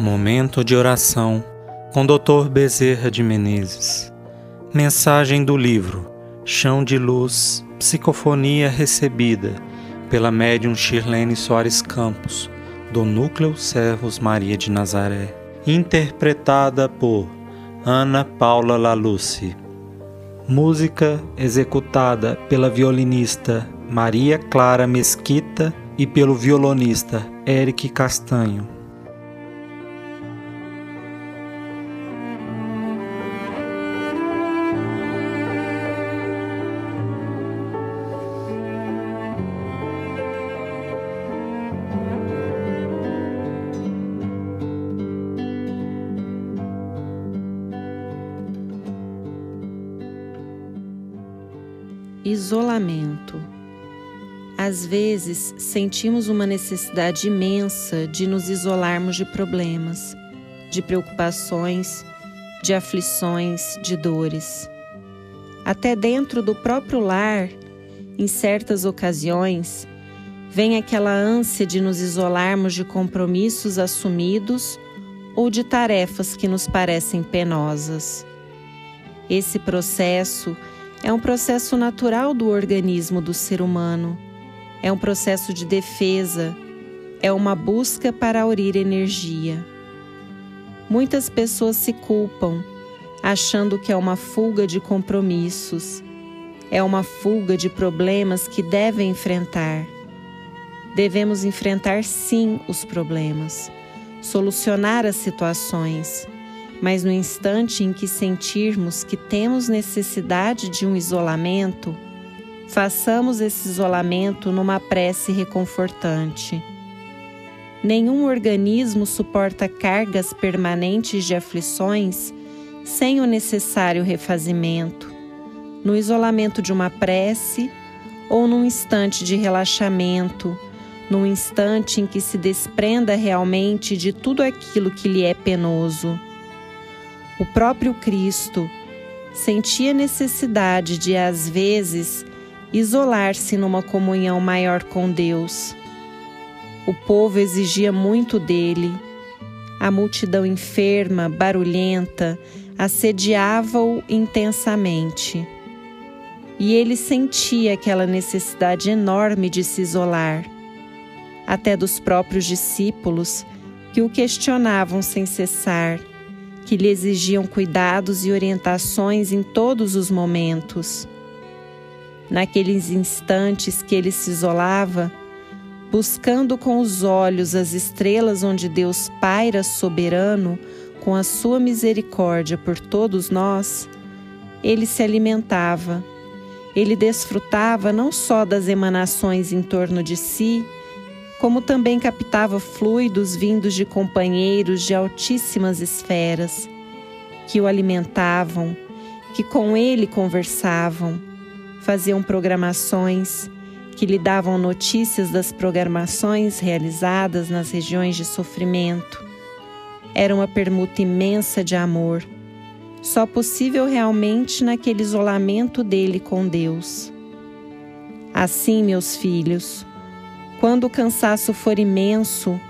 Momento de oração com Dr. Bezerra de Menezes. Mensagem do livro Chão de Luz, Psicofonia recebida pela médium Shirlene Soares Campos, do Núcleo Servos Maria de Nazaré, interpretada por Ana Paula Laluce. Música executada pela violinista Maria Clara Mesquita e pelo violonista Eric Castanho. Isolamento. Às vezes sentimos uma necessidade imensa de nos isolarmos de problemas, de preocupações, de aflições, de dores. Até dentro do próprio lar, em certas ocasiões, vem aquela ânsia de nos isolarmos de compromissos assumidos ou de tarefas que nos parecem penosas. Esse processo é um processo natural do organismo do ser humano. É um processo de defesa, é uma busca para aurir energia. Muitas pessoas se culpam, achando que é uma fuga de compromissos, é uma fuga de problemas que devem enfrentar. Devemos enfrentar sim os problemas, solucionar as situações mas no instante em que sentirmos que temos necessidade de um isolamento, façamos esse isolamento numa prece reconfortante. Nenhum organismo suporta cargas permanentes de aflições sem o necessário refazimento. No isolamento de uma prece ou num instante de relaxamento, num instante em que se desprenda realmente de tudo aquilo que lhe é penoso o próprio Cristo sentia necessidade de, às vezes, isolar-se numa comunhão maior com Deus. O povo exigia muito dele. A multidão enferma, barulhenta, assediava-o intensamente. E ele sentia aquela necessidade enorme de se isolar, até dos próprios discípulos que o questionavam sem cessar que lhe exigiam cuidados e orientações em todos os momentos. Naqueles instantes que ele se isolava, buscando com os olhos as estrelas onde Deus paira soberano com a sua misericórdia por todos nós, ele se alimentava. Ele desfrutava não só das emanações em torno de si, como também captava fluidos vindos de companheiros de altíssimas esferas, que o alimentavam, que com ele conversavam, faziam programações, que lhe davam notícias das programações realizadas nas regiões de sofrimento. Era uma permuta imensa de amor, só possível realmente naquele isolamento dele com Deus. Assim, meus filhos, quando o cansaço for imenso,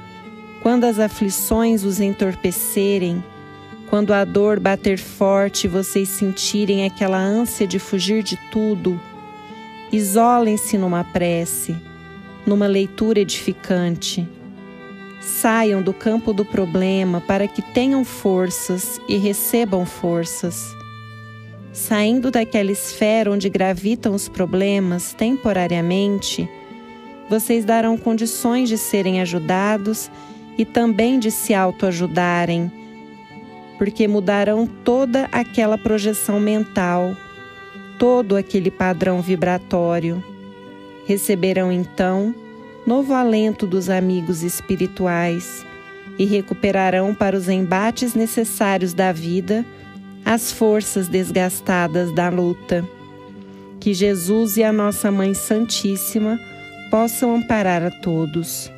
quando as aflições os entorpecerem, quando a dor bater forte e vocês sentirem aquela ânsia de fugir de tudo, isolem-se numa prece, numa leitura edificante. Saiam do campo do problema para que tenham forças e recebam forças. Saindo daquela esfera onde gravitam os problemas temporariamente, vocês darão condições de serem ajudados e também de se autoajudarem, porque mudarão toda aquela projeção mental, todo aquele padrão vibratório. Receberão então novo alento dos amigos espirituais e recuperarão para os embates necessários da vida as forças desgastadas da luta. Que Jesus e a nossa Mãe Santíssima possam amparar a todos.